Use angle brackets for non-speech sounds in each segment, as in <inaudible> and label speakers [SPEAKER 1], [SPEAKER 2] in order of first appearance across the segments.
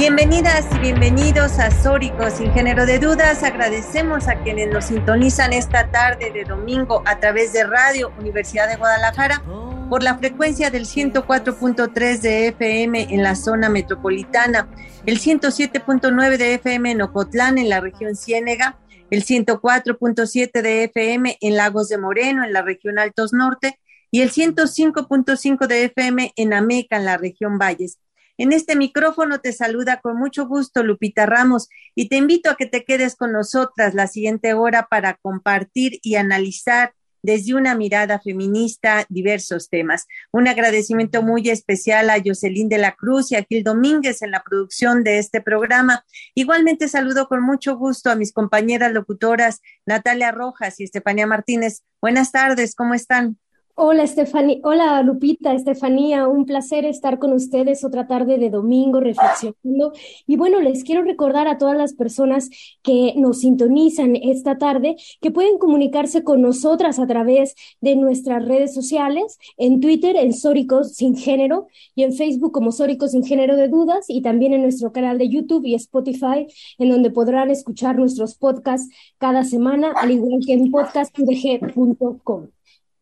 [SPEAKER 1] Bienvenidas y bienvenidos a Sórico sin género de dudas. Agradecemos a quienes nos sintonizan esta tarde de domingo a través de Radio Universidad de Guadalajara por la frecuencia del 104.3 de FM en la zona metropolitana, el 107.9 de FM en Ocotlán en la región Ciénega, el 104.7 de FM en Lagos de Moreno en la región Altos Norte y el 105.5 de FM en Ameca en la región Valles. En este micrófono te saluda con mucho gusto Lupita Ramos y te invito a que te quedes con nosotras la siguiente hora para compartir y analizar desde una mirada feminista diversos temas. Un agradecimiento muy especial a Jocelyn de la Cruz y a Gil Domínguez en la producción de este programa. Igualmente saludo con mucho gusto a mis compañeras locutoras Natalia Rojas y Estefanía Martínez. Buenas tardes, ¿cómo están?
[SPEAKER 2] Hola, Estefanía. Hola, Lupita, Estefanía. Un placer estar con ustedes otra tarde de domingo reflexionando. Y bueno, les quiero recordar a todas las personas que nos sintonizan esta tarde que pueden comunicarse con nosotras a través de nuestras redes sociales, en Twitter, en Sóricos Sin Género, y en Facebook como Sóricos Sin Género de Dudas, y también en nuestro canal de YouTube y Spotify, en donde podrán escuchar nuestros podcasts cada semana, al igual que en podcastudg.com.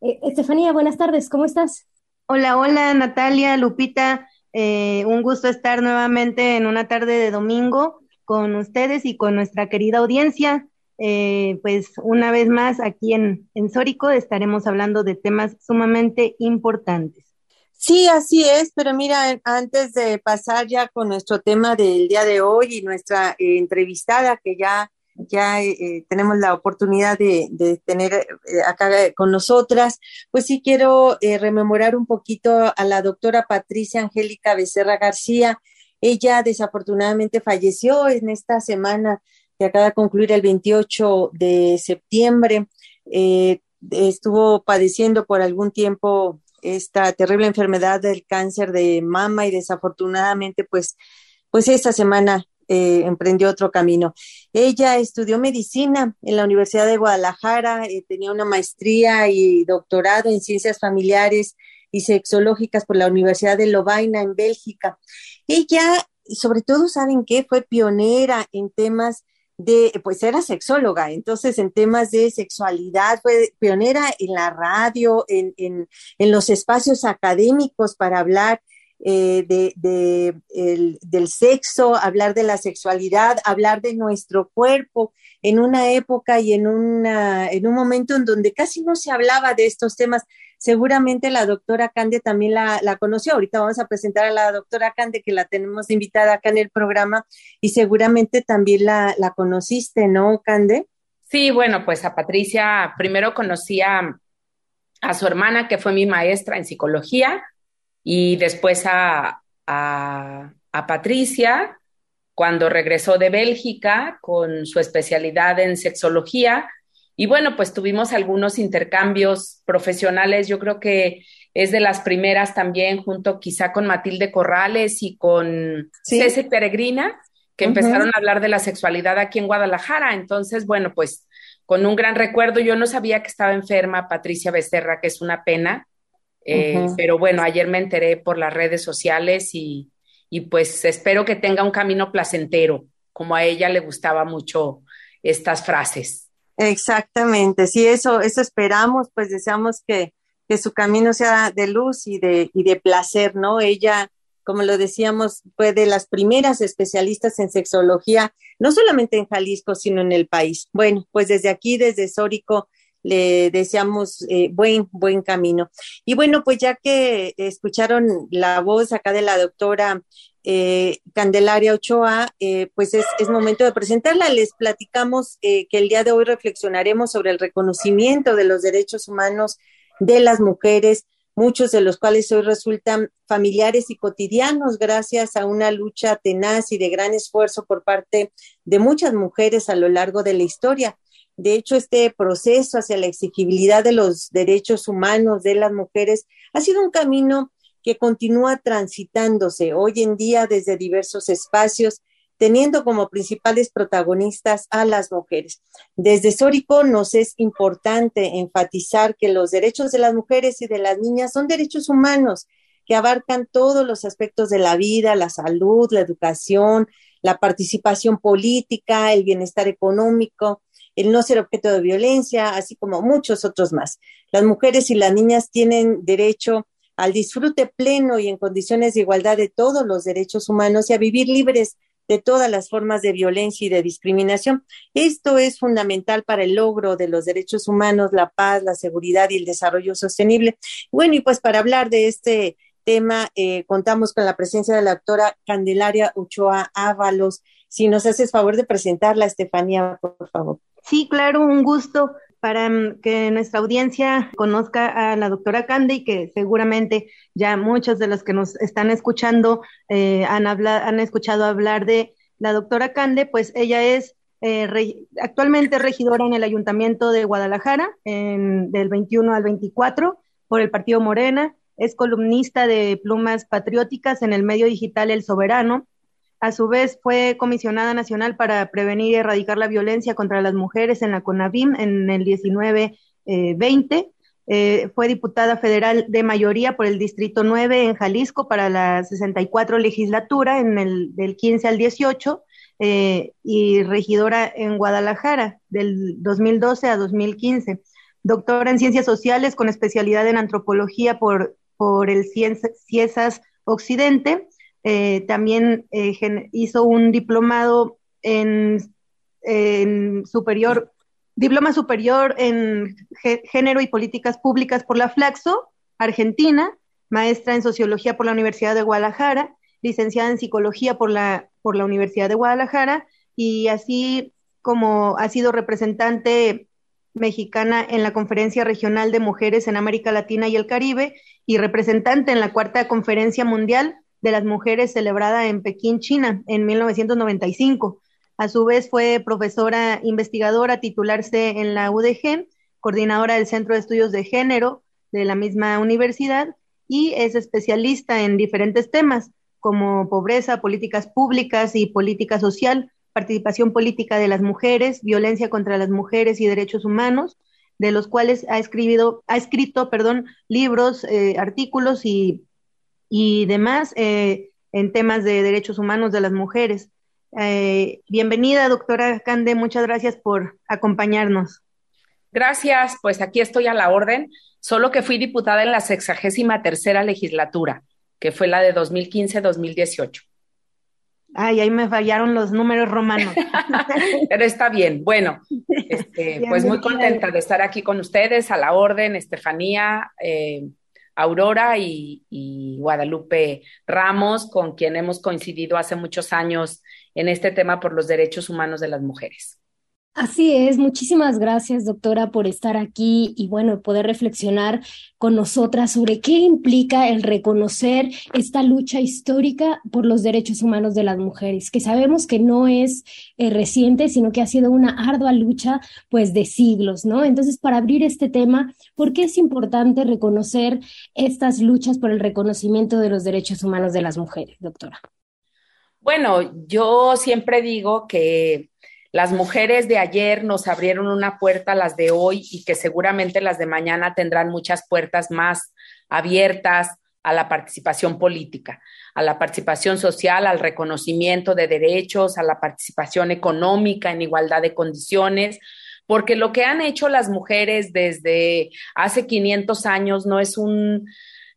[SPEAKER 2] Eh, Estefanía, buenas tardes, ¿cómo estás?
[SPEAKER 3] Hola, hola Natalia, Lupita, eh, un gusto estar nuevamente en una tarde de domingo con ustedes y con nuestra querida audiencia. Eh, pues una vez más aquí en, en Sórico estaremos hablando de temas sumamente importantes.
[SPEAKER 1] Sí, así es, pero mira, antes de pasar ya con nuestro tema del día de hoy y nuestra entrevistada que ya ya eh, eh, tenemos la oportunidad de, tener eh, acá con nosotras, pues sí quiero rememorar un poquito a la doctora Patricia Angélica Becerra García. Ella desafortunadamente falleció en esta semana que acaba de concluir el 28 de septiembre. estuvo padeciendo por algún tiempo esta terrible enfermedad del cáncer de mama y desafortunadamente pues pues esta semana eh, emprendió otro camino. Ella estudió medicina en la Universidad de Guadalajara, eh, tenía una maestría y doctorado en ciencias familiares y sexológicas por la Universidad de Lovaina en Bélgica. Ella, sobre todo, ¿saben qué? Fue pionera en temas de, pues era sexóloga, entonces en temas de sexualidad fue pionera en la radio, en, en, en los espacios académicos para hablar eh, de, del sexo, hablar de la sexualidad, hablar de nuestro cuerpo en una época y en, una, en un momento en donde casi no se hablaba de estos temas. Seguramente la doctora Cande también la, la conoció. Ahorita vamos a presentar a la doctora Cande, que la tenemos invitada acá en el programa, y seguramente también la, la conociste, ¿no, Cande?
[SPEAKER 4] Sí, bueno, pues a Patricia primero conocí a, a su hermana, que fue mi maestra en psicología, y después a, a, Patricia cuando regresó de Bélgica con su especialidad en sexología. Y bueno, pues tuvimos algunos intercambios profesionales. Yo creo que es de las primeras también, junto quizá con Matilde Corrales y con César Peregrina, que empezaron a hablar de la sexualidad aquí en Guadalajara. Entonces, bueno, pues con un gran recuerdo, yo no sabía que estaba enferma Patricia Becerra, que es una pena, eh, pero bueno, ayer me enteré por las redes sociales y, y pues espero que tenga un camino placentero, como a ella le gustaba mucho estas frases.
[SPEAKER 1] Exactamente, sí, eso, eso esperamos, pues deseamos que, que su camino sea de luz y de, y de placer, ¿no? Ella, como lo decíamos, fue de las primeras especialistas en sexología, no solamente en Jalisco, sino en el país. Bueno, pues desde aquí, desde Sórico, le deseamos eh, buen, buen camino. Y bueno, pues ya que escucharon la voz acá de la doctora eh, Candelaria Ochoa, eh, pues es, es, momento de presentarla. Les platicamos que el día de hoy reflexionaremos sobre el reconocimiento de los derechos humanos de las mujeres muchos de los cuales hoy resultan familiares y cotidianos gracias a una lucha tenaz y de gran esfuerzo por parte de muchas mujeres a lo largo de la historia. De hecho, este proceso hacia la exigibilidad de los derechos humanos de las mujeres ha sido un camino que continúa transitándose hoy en día desde diversos espacios, teniendo como principales protagonistas a las mujeres. Desde Sórico nos es importante enfatizar que los derechos de las mujeres y de las niñas son derechos humanos que abarcan todos los aspectos de la vida, la salud, la educación, la participación política, el bienestar económico, el no ser objeto de violencia, así como muchos otros más. Las mujeres y las niñas tienen derecho al disfrute pleno y en condiciones de igualdad de todos los derechos humanos y a vivir libres de todas las formas de violencia y de discriminación. Esto es fundamental para el logro de los derechos humanos, la paz, la seguridad y el desarrollo sostenible. Bueno, y pues para hablar de este tema, eh, contamos con la presencia de la doctora Candelaria Ochoa Ábalos. Si nos haces favor de presentarla, Estefanía, por favor.
[SPEAKER 3] Sí, claro, un gusto para mm, que nuestra audiencia conozca a la doctora Cande y que seguramente ya muchos de los que nos están escuchando eh, han, han escuchado hablar de la doctora Cande, pues ella es eh, actualmente regidora en el Ayuntamiento de Guadalajara en, del 21 al 24 por el Partido Morena, es columnista de Plumas Patrióticas en el medio digital El Soberano, a su vez, fue comisionada nacional para prevenir y erradicar la violencia contra las mujeres en la CONAVIM en el 19-20. Eh, eh, fue diputada federal de mayoría por el Distrito 9 en Jalisco para la 64 legislatura en el del 15 al 18 eh, y regidora en Guadalajara del 2012 a 2015. Doctora en Ciencias Sociales con especialidad en Antropología por, por el Ciesas Occidente eh, también eh, hizo un diplomado en, superior, diploma superior en género y políticas públicas por la Flaxo, Argentina, maestra en sociología por la Universidad de Guadalajara, licenciada en psicología por la, por la Universidad de Guadalajara y así como ha sido representante mexicana en la Conferencia Regional de Mujeres en América Latina y el Caribe y representante en la Cuarta Conferencia Mundial de las Mujeres celebrada en Pekín, China, en 1995. A su vez fue profesora investigadora, titularse en la UDG, coordinadora del Centro de Estudios de Género de la misma universidad y es especialista en diferentes temas como pobreza, políticas públicas y política social, participación política de las mujeres, violencia contra las mujeres y derechos humanos, de los cuales ha, escrito, ha escrito perdón, libros, eh, artículos y y demás eh, en temas de derechos humanos de las mujeres. Eh, bienvenida, doctora Cande, muchas gracias por acompañarnos.
[SPEAKER 4] Gracias, pues aquí estoy a la orden, solo que fui diputada en la sexagésima tercera legislatura, que fue la de 2015-2018.
[SPEAKER 3] Ay, ahí me fallaron los números romanos. <laughs>
[SPEAKER 4] Pero está bien. Bueno, <laughs> este, pues muy contenta de estar aquí con ustedes, a la orden, Estefanía, eh, Aurora y, Guadalupe Ramos, con quien hemos coincidido hace muchos años en este tema por los derechos humanos de las mujeres.
[SPEAKER 2] Así es, muchísimas gracias doctora por estar aquí y bueno, poder reflexionar con nosotras sobre qué implica el reconocer esta lucha histórica por los derechos humanos de las mujeres, que sabemos que no es eh, reciente, sino que ha sido una ardua lucha pues de siglos, ¿no? Entonces, para abrir este tema, ¿por qué es importante reconocer estas luchas por el reconocimiento de los derechos humanos de las mujeres, doctora?
[SPEAKER 4] Bueno, yo siempre digo que las mujeres de ayer nos abrieron una puerta las de hoy y que seguramente las de mañana tendrán muchas puertas más abiertas a la participación política, a la participación social, al reconocimiento de derechos, a la participación económica en igualdad de condiciones, porque lo que han hecho las mujeres desde hace 500 años no es un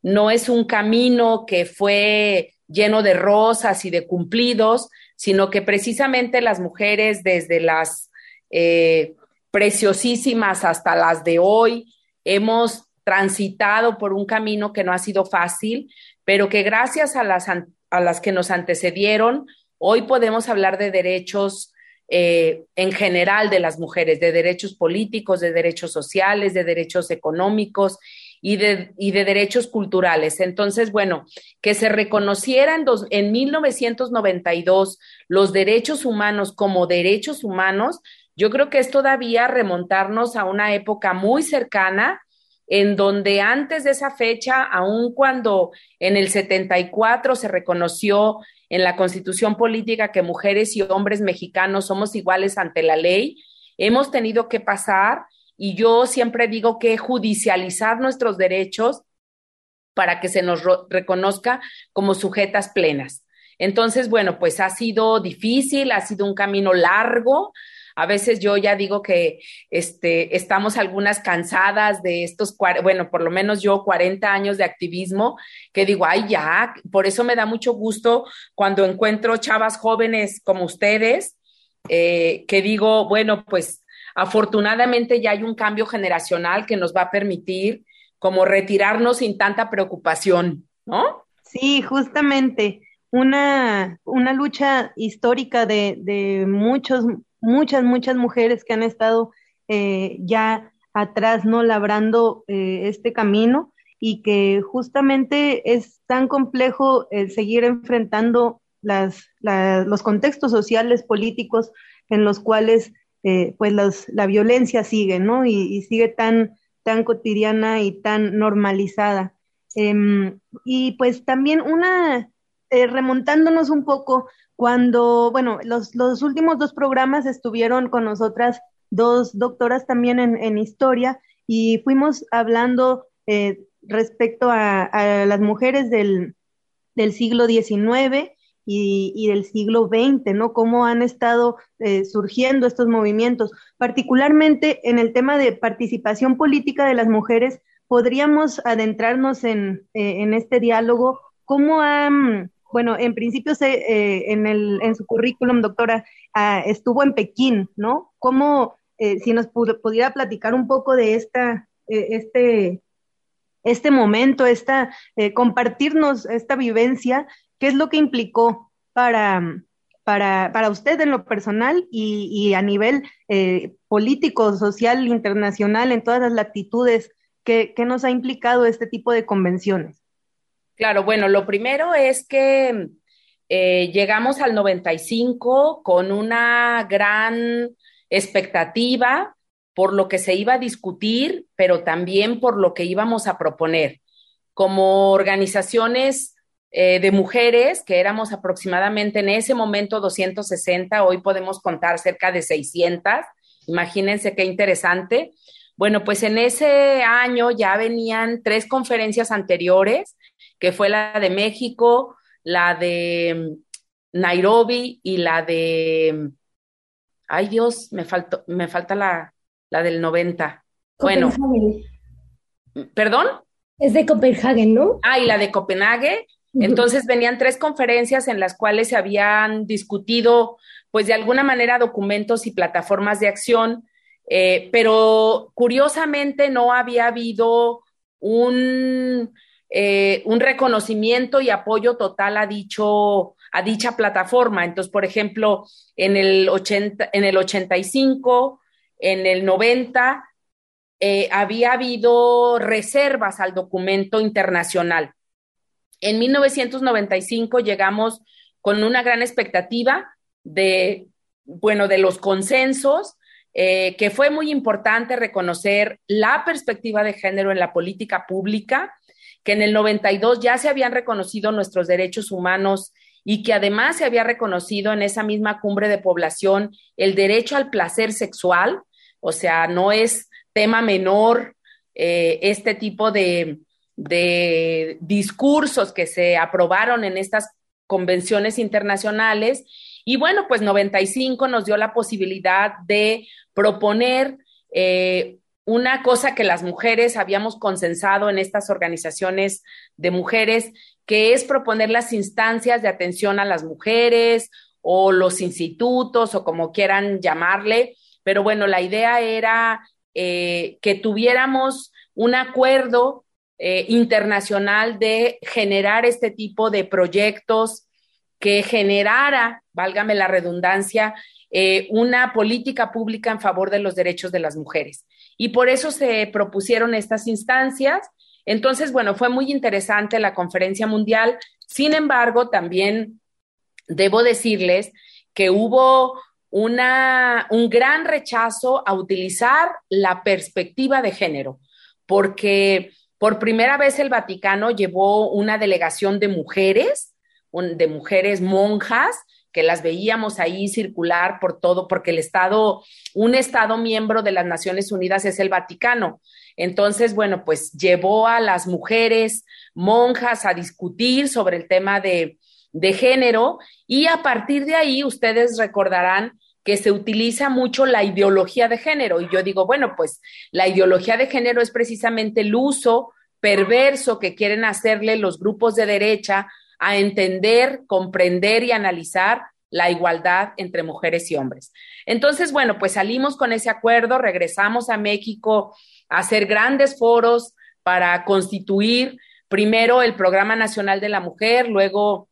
[SPEAKER 4] no es un camino que fue lleno de rosas y de cumplidos, sino que precisamente las mujeres desde las eh, preciosísimas hasta las de hoy hemos transitado por un camino que no ha sido fácil, pero que gracias a las, a las que nos antecedieron, hoy podemos hablar de derechos eh, en general de las mujeres, de derechos políticos, de derechos sociales, de derechos económicos y de, y de derechos culturales. Entonces, bueno, que se reconocieran en 1992 los derechos humanos como derechos humanos, yo creo que es todavía remontarnos a una época muy cercana en donde antes de esa fecha, aun cuando en el 74 se reconoció en la constitución política que mujeres y hombres mexicanos somos iguales ante la ley, hemos tenido que pasar y yo siempre digo que judicializar nuestros derechos para que se nos reconozca como sujetas plenas. Entonces, bueno, pues ha sido difícil, ha sido un camino largo, a veces yo ya digo que este, estamos algunas cansadas de estos, bueno, por lo menos yo 40 años de activismo, que digo, ay, ya, por eso me da mucho gusto cuando encuentro chavas jóvenes como ustedes, eh, que digo, bueno, pues afortunadamente ya hay un cambio generacional que nos va a permitir como retirarnos sin tanta preocupación, ¿no?
[SPEAKER 3] Sí, justamente una, una lucha histórica de, de muchos muchas, muchas mujeres que han estado eh, ya atrás, ¿no? Labrando eh, este camino y que justamente es tan complejo el seguir enfrentando las, los contextos sociales, políticos en los cuales eh, pues la violencia sigue, ¿no? Y, sigue tan, tan cotidiana y tan normalizada. Em, y pues también una, remontándonos un poco cuando, bueno, los, los últimos dos programas estuvieron con nosotras dos doctoras también en, historia y fuimos hablando eh, respecto a, las mujeres del, siglo XIX y, del siglo XX, ¿no? Cómo han estado eh, surgiendo estos movimientos, particularmente en el tema de participación política de las mujeres. Podríamos adentrarnos en, eh, en este diálogo, cómo han bueno, en principio eh, en, el, en su currículum, doctora, ah, estuvo en Pekín, ¿no? ¿Cómo, si nos pudiera platicar un poco de esta, este, este momento, esta, compartirnos esta vivencia, qué es lo que implicó para, para, para usted en lo personal y, y a nivel político, social, internacional, en todas las latitudes, ¿qué, ¿qué nos ha implicado este tipo de convenciones?
[SPEAKER 4] Claro, bueno, lo primero es que eh, llegamos al 95 con una gran expectativa por lo que se iba a discutir, pero también por lo que íbamos a proponer. Como organizaciones eh, de mujeres, que éramos aproximadamente en ese momento 260, hoy podemos contar cerca de 600, imagínense qué interesante. Bueno, pues en ese año ya venían tres conferencias anteriores que fue la de México, la de mm, Nairobi y la de, mm, ay Dios, me, faltó, me falta la, la del 90. Bueno, ¿perdón?
[SPEAKER 2] Es de Copenhague, ¿no?
[SPEAKER 4] Ah, y la de Copenhague. Entonces venían tres conferencias en las cuales se habían discutido, pues de alguna manera, documentos y plataformas de acción, eh, pero curiosamente no había habido un, eh, un reconocimiento y apoyo total a, dicho, a dicha plataforma. Entonces, por ejemplo, en el, 80, en el 85, en el 90, eh, había habido reservas al documento internacional. En 1995 llegamos con una gran expectativa de, bueno, de los consensos, eh, que fue muy importante reconocer la perspectiva de género en la política pública, que en el 92 ya se habían reconocido nuestros derechos humanos y que además se había reconocido en esa misma cumbre de población el derecho al placer sexual, o sea, no es tema menor eh, este tipo de, de discursos que se aprobaron en estas convenciones internacionales. Y bueno, pues 95 nos dio la posibilidad de proponer eh, una cosa que las mujeres habíamos consensado en estas organizaciones de mujeres, que es proponer las instancias de atención a las mujeres o los institutos o como quieran llamarle. Pero bueno, la idea era eh, que tuviéramos un acuerdo eh, internacional de generar este tipo de proyectos que generara, válgame la redundancia, eh, una política pública en favor de los derechos de las mujeres. Y por eso se propusieron estas instancias Entonces, bueno, fue muy interesante la conferencia mundial. Sin embargo, también debo decirles que hubo una, un gran rechazo a utilizar la perspectiva de género, porque por primera vez el Vaticano llevó una delegación de mujeres, de mujeres monjas, que las veíamos ahí circular por todo, porque el Estado, un Estado miembro de las Naciones Unidas es el Vaticano. Entonces, bueno, pues llevó a las mujeres monjas a discutir sobre el tema de, de género y a partir de ahí ustedes recordarán que se utiliza mucho la ideología de género. Y yo digo, bueno, pues la ideología de género es precisamente el uso perverso que quieren hacerle los grupos de derecha a entender, comprender y analizar la igualdad entre mujeres y hombres. Entonces, bueno, pues salimos con ese acuerdo, regresamos a México a hacer grandes foros para constituir primero el Programa Nacional de la Mujer, luego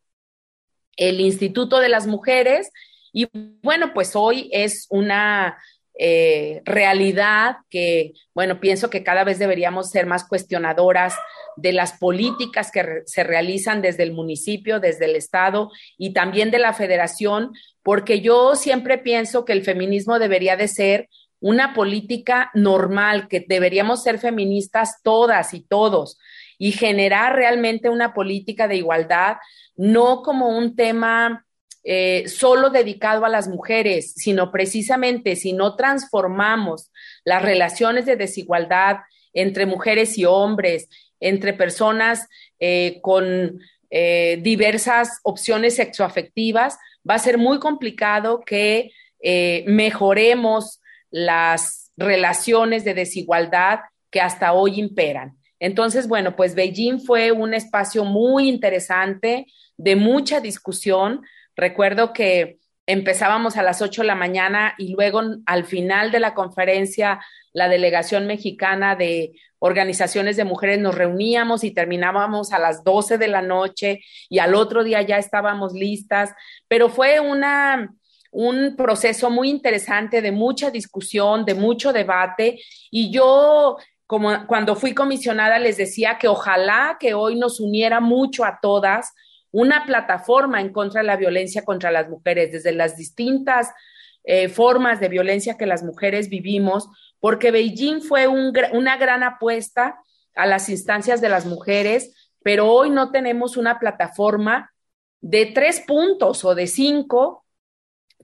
[SPEAKER 4] el Instituto de las Mujeres y bueno, pues hoy es una eh, realidad que, bueno, pienso que cada vez deberíamos ser más cuestionadoras de las políticas que se realizan desde el municipio, desde el Estado y también de la federación, porque yo siempre pienso que el feminismo debería de ser una política normal, que deberíamos ser feministas todas y todos y generar realmente una política de igualdad, no como un tema eh, solo dedicado a las mujeres, sino precisamente si no transformamos las relaciones de desigualdad entre mujeres y hombres, entre personas eh, con eh, diversas opciones sexoafectivas, va a ser muy complicado que mejoremos las relaciones de desigualdad que hasta hoy imperan. Entonces, bueno, pues Beijing fue un espacio muy interesante, de mucha discusión, Recuerdo que empezábamos a las 8 de la mañana y luego al final de la conferencia la delegación mexicana de organizaciones de mujeres nos reuníamos y terminábamos a las 12 de la noche y al otro día ya estábamos listas, pero fue una un proceso muy interesante de mucha discusión, de mucho debate y yo como cuando fui comisionada les decía que ojalá que hoy nos uniera mucho a todas una plataforma en contra de la violencia contra las mujeres, desde las distintas eh, formas de violencia que las mujeres vivimos, porque Beijing fue una gran apuesta a las instancias de las mujeres, pero hoy no tenemos una plataforma de tres puntos o de cinco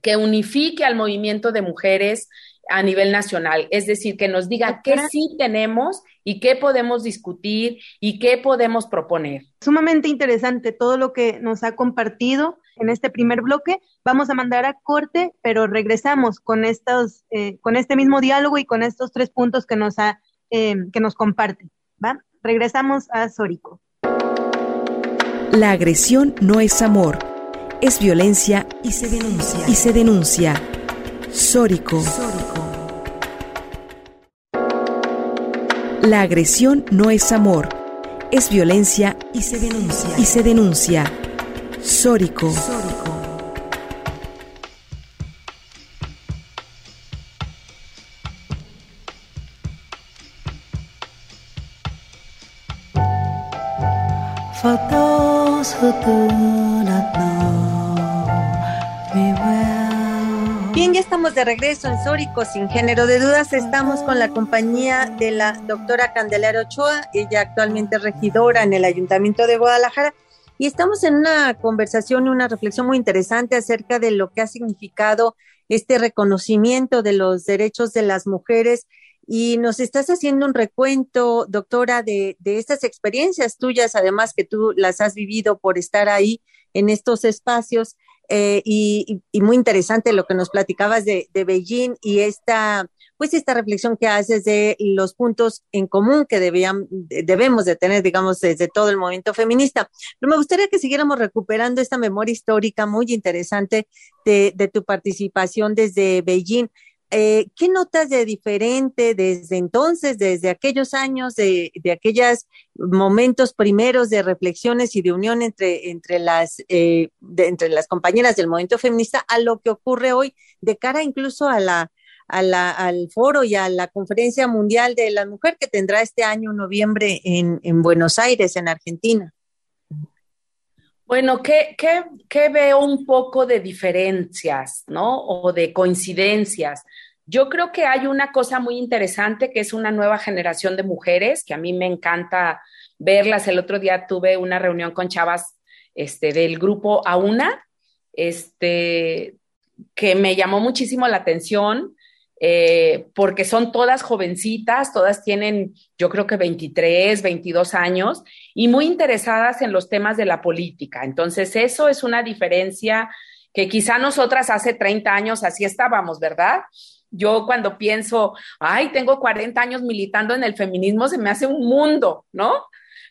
[SPEAKER 4] que unifique al movimiento de mujeres a nivel nacional, es decir, que nos diga qué sí tenemos y qué podemos discutir y qué podemos proponer.
[SPEAKER 3] Sumamente interesante todo lo que nos ha compartido en este primer bloque. Vamos a mandar a corte, pero regresamos con estos, eh, con este mismo diálogo y con estos tres puntos que nos ha, eh, que nos comparte. ¿va? Regresamos a Sórico.
[SPEAKER 5] La agresión no es amor, es violencia y se denuncia. Y se denuncia. Sórico. La agresión no es amor, es violencia y se denuncia. Y se denuncia. Sórico.
[SPEAKER 1] Estamos de regreso en Sórico, sin género de dudas. Estamos con la compañía de la doctora Candelaria Ochoa, ella actualmente regidora en el Ayuntamiento de Guadalajara. Y estamos en una conversación una reflexión muy interesante acerca de lo que ha significado este reconocimiento de los derechos de las mujeres. Y nos estás haciendo un recuento, doctora, de estas experiencias tuyas, además que tú las has vivido por estar ahí en estos espacios. Eh, y, muy interesante lo que nos platicabas de, Beijing y esta, pues esta reflexión que haces de los puntos en común que debían, debemos de tener, digamos, desde todo el movimiento feminista. Pero me gustaría que siguiéramos recuperando esta memoria histórica muy interesante de, de tu participación desde Beijing. Eh, ¿Qué notas de diferente desde entonces, desde aquellos años, de, de aquellos momentos primeros de reflexiones y de unión entre, entre, las, eh, entre las compañeras del movimiento feminista a lo que ocurre hoy de cara incluso a la, al foro y a la conferencia mundial de la mujer que tendrá este año noviembre en, en Buenos Aires, en Argentina.
[SPEAKER 4] Bueno, ¿qué, qué, veo un poco de diferencias, ¿no? O de coincidencias. Yo creo que hay una cosa muy interesante que es una nueva generación de mujeres, que a mí me encanta verlas. El otro día tuve una reunión con chavas este, del grupo AUNA, este, que me llamó muchísimo la atención eh, porque son todas jovencitas, todas tienen yo creo que 23, 22 años y muy interesadas en los temas de la política. Entonces, eso es una diferencia que quizá nosotras hace 30 años así estábamos, ¿verdad? Yo cuando pienso, ay, tengo 40 años militando en el feminismo, se me hace un mundo, ¿no?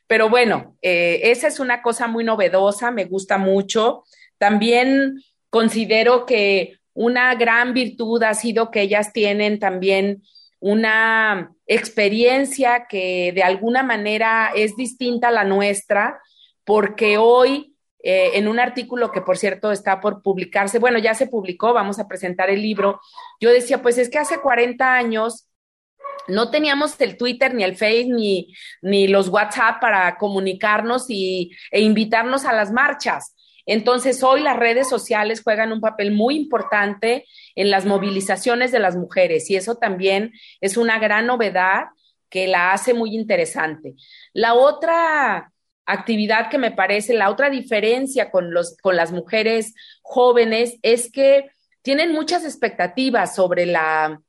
[SPEAKER 4] Pero bueno, eh, esa es una cosa muy novedosa, me gusta mucho. También considero que una gran virtud ha sido que ellas tienen también una experiencia que de alguna manera es distinta a la nuestra, porque hoy, eh, en un artículo que por cierto está por publicarse, bueno, ya se publicó, vamos a presentar el libro, yo decía, pues es que hace 40 años no teníamos el Twitter, ni el Face, ni, ni los WhatsApp para comunicarnos y, e invitarnos a las marchas. Entonces, hoy las redes sociales juegan un papel muy importante en las movilizaciones de las mujeres y eso también es una gran novedad que la hace muy interesante. La otra actividad que me parece, la otra diferencia con, los, con las mujeres jóvenes es que tienen muchas expectativas sobre la,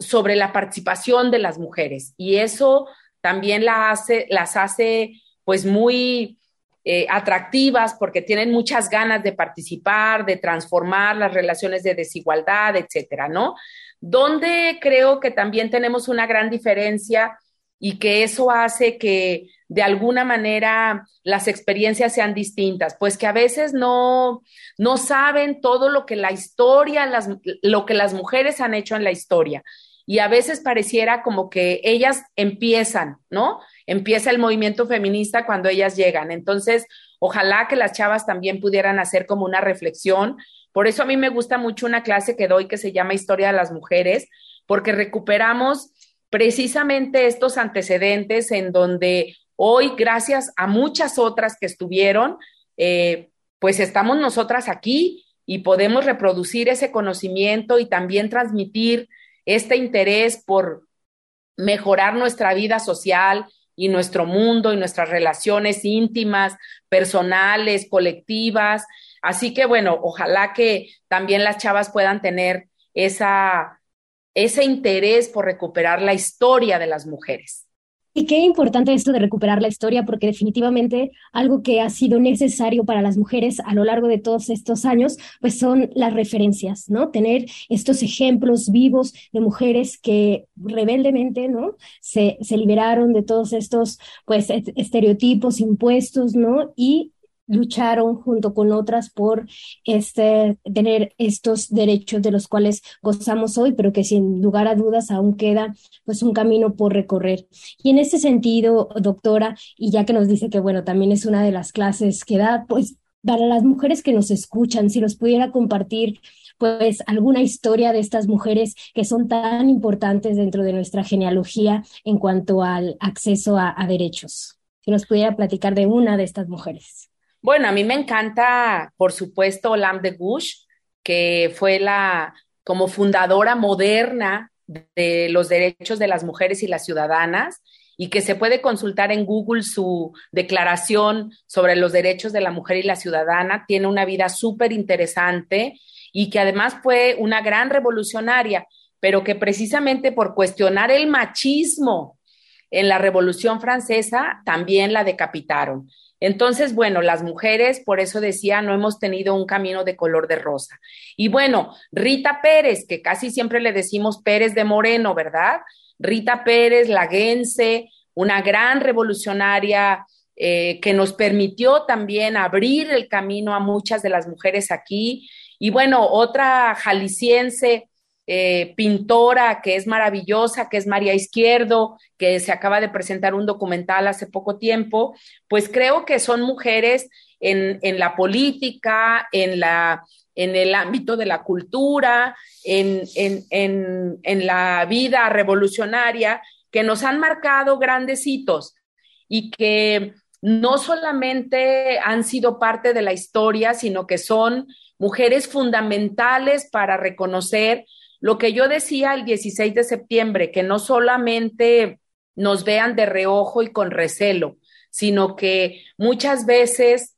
[SPEAKER 4] sobre la participación de las mujeres y eso también hace, las hace pues muy eh, atractivas porque tienen muchas ganas de participar, de transformar las relaciones de desigualdad, etcétera, ¿no? Donde creo que también tenemos una gran diferencia y que eso hace que de alguna manera las experiencias sean distintas, pues que a veces no, no saben todo lo que la historia, las, lo que las mujeres han hecho en la historia. Y a veces pareciera como que ellas empiezan, ¿no? empieza el movimiento feminista cuando ellas llegan. Entonces, ojalá que las chavas también pudieran hacer como una reflexión. Por eso a mí me gusta mucho una clase que doy que se llama Historia de las Mujeres, porque recuperamos precisamente estos antecedentes en donde hoy, gracias a muchas otras que estuvieron, eh, pues estamos nosotras aquí y podemos reproducir ese conocimiento y también transmitir este interés por mejorar nuestra vida social, y nuestro mundo y nuestras relaciones íntimas, personales, colectivas. Así que bueno, ojalá que también las chavas puedan tener esa, ese interés por recuperar la historia de las mujeres.
[SPEAKER 2] Y qué importante esto de recuperar la historia, porque definitivamente algo que ha sido necesario para las mujeres a lo largo de todos estos años, pues son las referencias, ¿no? Tener estos ejemplos vivos de mujeres que rebeldemente, ¿no? Se, se liberaron de todos estos, pues, estereotipos impuestos, ¿no? Y lucharon junto con otras por este, tener estos derechos de los cuales gozamos hoy, pero que sin lugar a dudas aún queda pues un camino por recorrer. Y en ese sentido, doctora, y ya que nos dice que bueno, también es una de las clases que da, pues para las mujeres que nos escuchan, si nos pudiera compartir pues alguna historia de estas mujeres que son tan importantes dentro de nuestra genealogía en cuanto al acceso a, a derechos. Si nos pudiera platicar de una de estas mujeres.
[SPEAKER 4] Bueno, a mí me encanta, por supuesto, Lam de Gush, que fue la como fundadora moderna de los derechos de las mujeres y las ciudadanas y que se puede consultar en Google su declaración sobre los derechos de la mujer y la ciudadana. Tiene una vida súper interesante y que además fue una gran revolucionaria, pero que precisamente por cuestionar el machismo en la Revolución Francesa también la decapitaron. Entonces, bueno, las mujeres, por eso decía, no hemos tenido un camino de color de rosa. Y bueno, Rita Pérez, que casi siempre le decimos Pérez de Moreno, ¿verdad? Rita Pérez, laguense, una gran revolucionaria eh, que nos permitió también abrir el camino a muchas de las mujeres aquí. Y bueno, otra jalisciense eh, pintora que es maravillosa, que es María Izquierdo, que se acaba de presentar un documental hace poco tiempo, pues creo que son mujeres en, la política, en la, en el ámbito de la cultura, en, en, la vida revolucionaria, que nos han marcado grandes hitos y que no solamente han sido parte de la historia, sino que son mujeres fundamentales para reconocer lo que yo decía el 16 de septiembre, que no solamente nos vean de reojo y con recelo, sino que muchas veces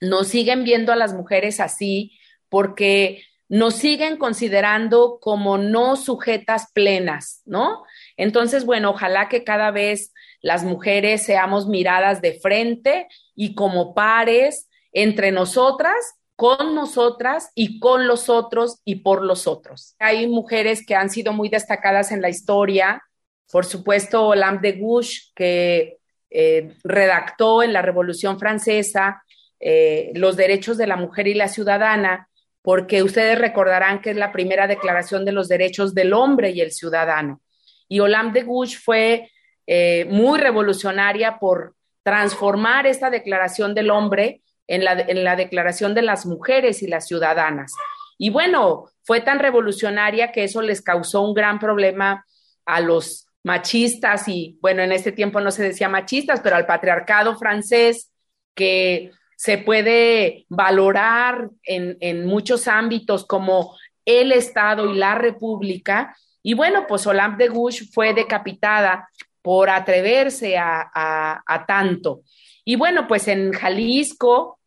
[SPEAKER 4] nos siguen viendo a las mujeres así porque nos siguen considerando como no sujetas plenas, ¿no? Entonces, bueno, ojalá que cada vez las mujeres seamos miradas de frente y como pares entre nosotras, con nosotras y con los otros y por los otros. Hay mujeres que han sido muy destacadas en la historia, por supuesto, Olympe de Gouges, que eh, redactó en la Revolución Francesa eh, los derechos de la mujer y la ciudadana, porque ustedes recordarán que es la primera declaración de los derechos del hombre y el ciudadano. Y Olympe de Gouges fue eh, muy revolucionaria por transformar esta declaración del hombre en la, en la declaración de las mujeres y las ciudadanas. Y bueno, fue tan revolucionaria que eso les causó un gran problema a los machistas y bueno, en este tiempo no se decía machistas, pero al patriarcado francés que se puede valorar en, en muchos ámbitos como el Estado y la República. Y bueno, pues Olympe de Gouges fue decapitada por atreverse a, tanto. Y bueno, pues en Jalisco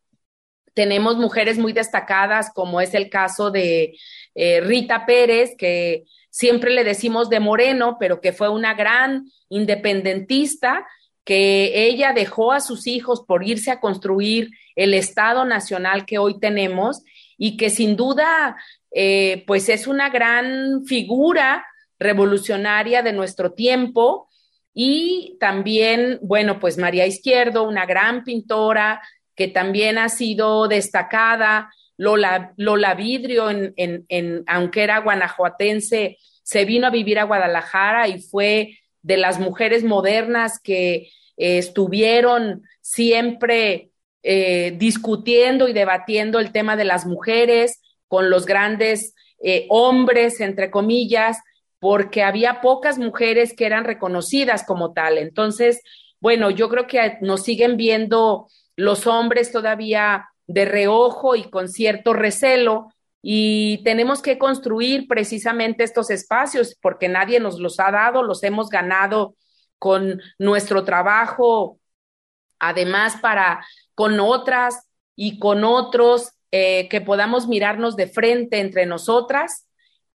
[SPEAKER 4] tenemos mujeres muy destacadas, como es el caso de eh, Rita Pérez, que siempre le decimos de Moreno, pero que fue una gran independentista, que ella dejó a sus hijos por irse a construir el Estado Nacional que hoy tenemos y que sin duda, eh, pues es una gran figura revolucionaria de nuestro tiempo. Y también, bueno, pues María Izquierdo, una gran pintora que también ha sido destacada, Lola, Lola Vidrio, aunque era guanajuatense, se vino a vivir a Guadalajara y fue de las mujeres modernas que eh, estuvieron siempre eh, discutiendo y debatiendo el tema de las mujeres con los grandes eh, hombres, entre comillas, porque había pocas mujeres que eran reconocidas como tal. Entonces, bueno, yo creo que nos siguen viendo los hombres todavía de reojo y con cierto recelo y tenemos que construir precisamente estos espacios porque nadie nos los ha dado, los hemos ganado con nuestro trabajo, además para con otras y con otros eh, que podamos mirarnos de frente entre nosotras,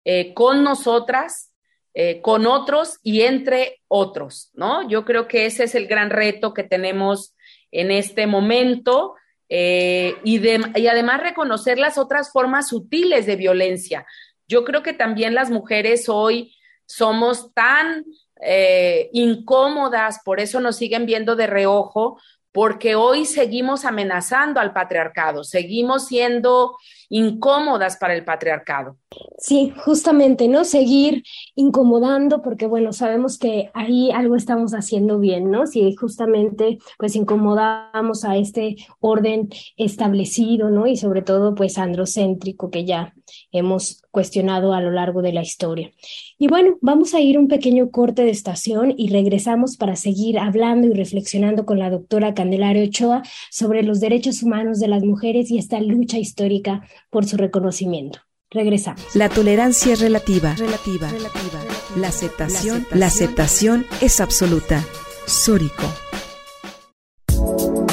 [SPEAKER 4] eh, con nosotras eh, con otros y entre otros, ¿no? Yo creo que ese es el gran reto que tenemos en este momento eh, y, además reconocer las otras formas sutiles de violencia. Yo creo que también las mujeres hoy somos tan eh, incómodas, por eso nos siguen viendo de reojo, porque hoy seguimos amenazando al patriarcado, seguimos siendo incómodas para el patriarcado.
[SPEAKER 2] Sí, justamente, ¿no? Seguir incomodando, porque bueno, sabemos que ahí algo estamos haciendo bien, ¿no? Si justamente pues incomodamos a este orden establecido, ¿no? Y sobre todo pues androcéntrico que ya hemos cuestionado a lo largo de la historia. Y bueno, vamos a ir un pequeño corte de estación y regresamos para seguir hablando y reflexionando con la doctora Candelaria Ochoa sobre los derechos humanos de las mujeres y esta lucha histórica por su reconocimiento. Regresamos.
[SPEAKER 5] La tolerancia es relativa. Relativa. relativa. La aceptación, la aceptación es absoluta. Sórico.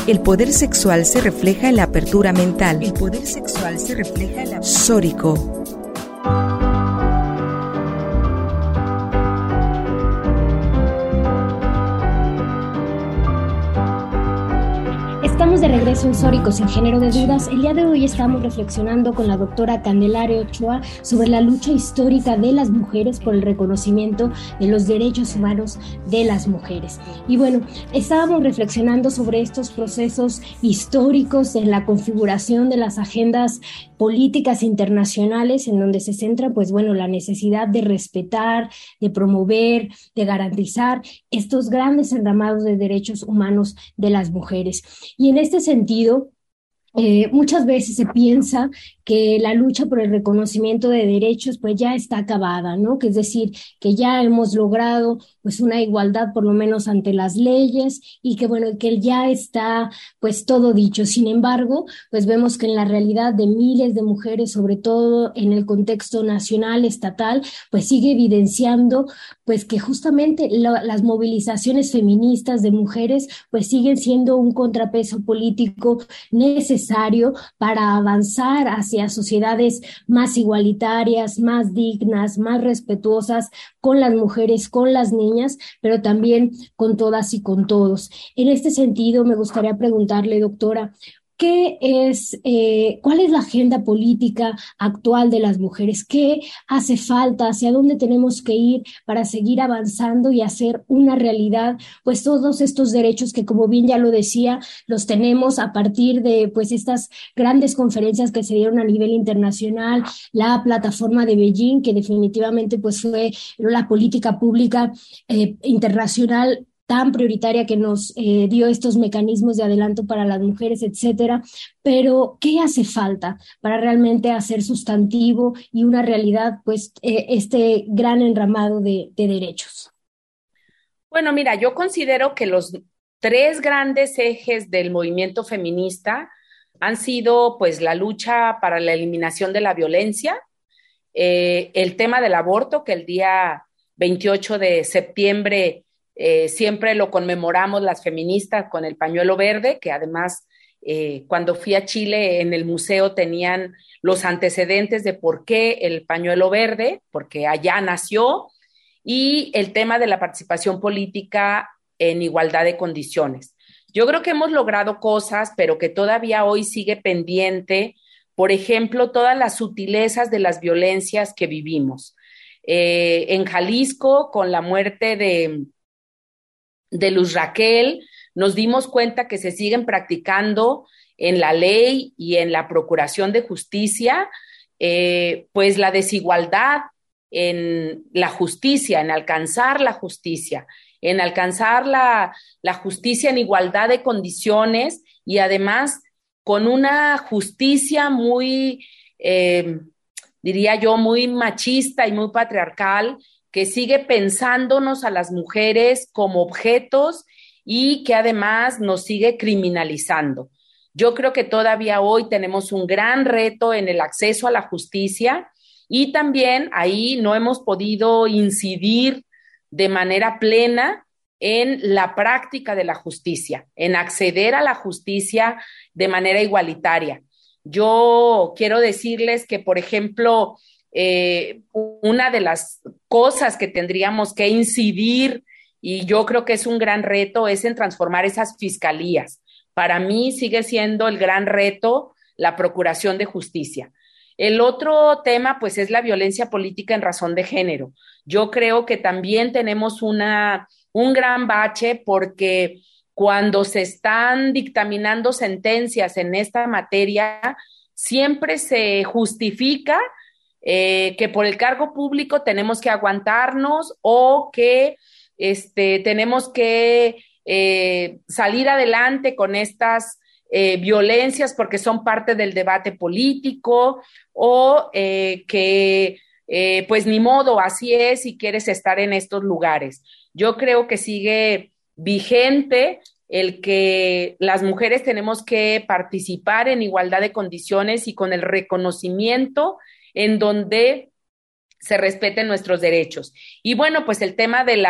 [SPEAKER 5] El poder sexual se refleja en la apertura mental. El poder sexual se refleja en la Sórico.
[SPEAKER 2] Estamos de regreso en Sórico sin género de dudas. El día de hoy estamos reflexionando con la doctora Candelaria Ochoa sobre la lucha histórica de las mujeres por el reconocimiento de los derechos humanos de las mujeres. Y bueno, estábamos reflexionando sobre estos procesos históricos en la configuración de las agendas políticas internacionales en donde se centra, pues bueno, la necesidad de respetar, de promover, de garantizar estos grandes enramados de derechos humanos de las mujeres. Y en este sentido, eh, muchas veces se piensa que la lucha por el reconocimiento de derechos pues ya está acabada, ¿no? Que es decir, que ya hemos logrado pues una igualdad por lo menos ante las leyes y que bueno, que ya está pues todo dicho. Sin embargo, pues vemos que en la realidad de miles de mujeres, sobre todo en el contexto nacional, estatal, pues sigue evidenciando pues que justamente las movilizaciones feministas de mujeres pues siguen siendo un contrapeso político necesario para avanzar hacia sociedades más igualitarias, más dignas, más respetuosas con las mujeres, con las niñas, pero también con todas y con todos. En este sentido, me gustaría preguntarle, doctora, ¿Qué es, eh, cuál es la agenda política actual de las mujeres? ¿Qué hace falta? ¿Hacia dónde tenemos que ir para seguir avanzando y hacer una realidad? Pues todos estos derechos que, como bien ya lo decía, los tenemos a partir de pues estas grandes conferencias que se dieron a nivel internacional, la plataforma de Beijing, que definitivamente pues fue la política pública eh, internacional tan prioritaria que nos eh, dio estos mecanismos de adelanto para las mujeres, etcétera. Pero, ¿qué hace falta para realmente hacer sustantivo y una realidad, pues, eh, este gran enramado de, de derechos?
[SPEAKER 4] Bueno, mira, yo considero que los tres grandes ejes del movimiento feminista han sido, pues, la lucha para la eliminación de la violencia, eh, el tema del aborto, que el día 28 de septiembre eh, siempre lo conmemoramos las feministas con el pañuelo verde, que además eh, cuando fui a Chile en el museo tenían los antecedentes de por qué el pañuelo verde, porque allá nació, y el tema de la participación política en igualdad de condiciones. Yo creo que hemos logrado cosas, pero que todavía hoy sigue pendiente, por ejemplo, todas las sutilezas de las violencias que vivimos. Eh, en Jalisco, con la muerte de, de Luz Raquel, nos dimos cuenta que se siguen practicando en la ley y en la procuración de justicia, eh, pues la desigualdad en la justicia, en alcanzar la justicia, en alcanzar la, justicia en igualdad de condiciones y además con una justicia muy, eh, diría yo, muy machista y muy patriarcal que sigue pensándonos a las mujeres como objetos y que además nos sigue criminalizando. Yo creo que todavía hoy tenemos un gran reto en el acceso a la justicia y también ahí no hemos podido incidir de manera plena en la práctica de la justicia, en acceder a la justicia de manera igualitaria. Yo quiero decirles que, por ejemplo, eh, una de las cosas que tendríamos que incidir, y yo creo que es un gran reto, es en transformar esas fiscalías. Para mí sigue siendo el gran reto la procuración de justicia. El otro tema, pues, es la violencia política en razón de género. Yo creo que también tenemos una, un gran bache porque cuando se están dictaminando sentencias en esta materia, siempre se justifica eh, que por el cargo público tenemos que aguantarnos o que este, tenemos que eh, salir adelante con estas eh, violencias porque son parte del debate político o que pues ni modo, así es si quieres estar en estos lugares. Yo creo que sigue vigente el que las mujeres tenemos que participar en igualdad de condiciones y con el reconocimiento en donde se respeten nuestros derechos. Y bueno, pues el tema del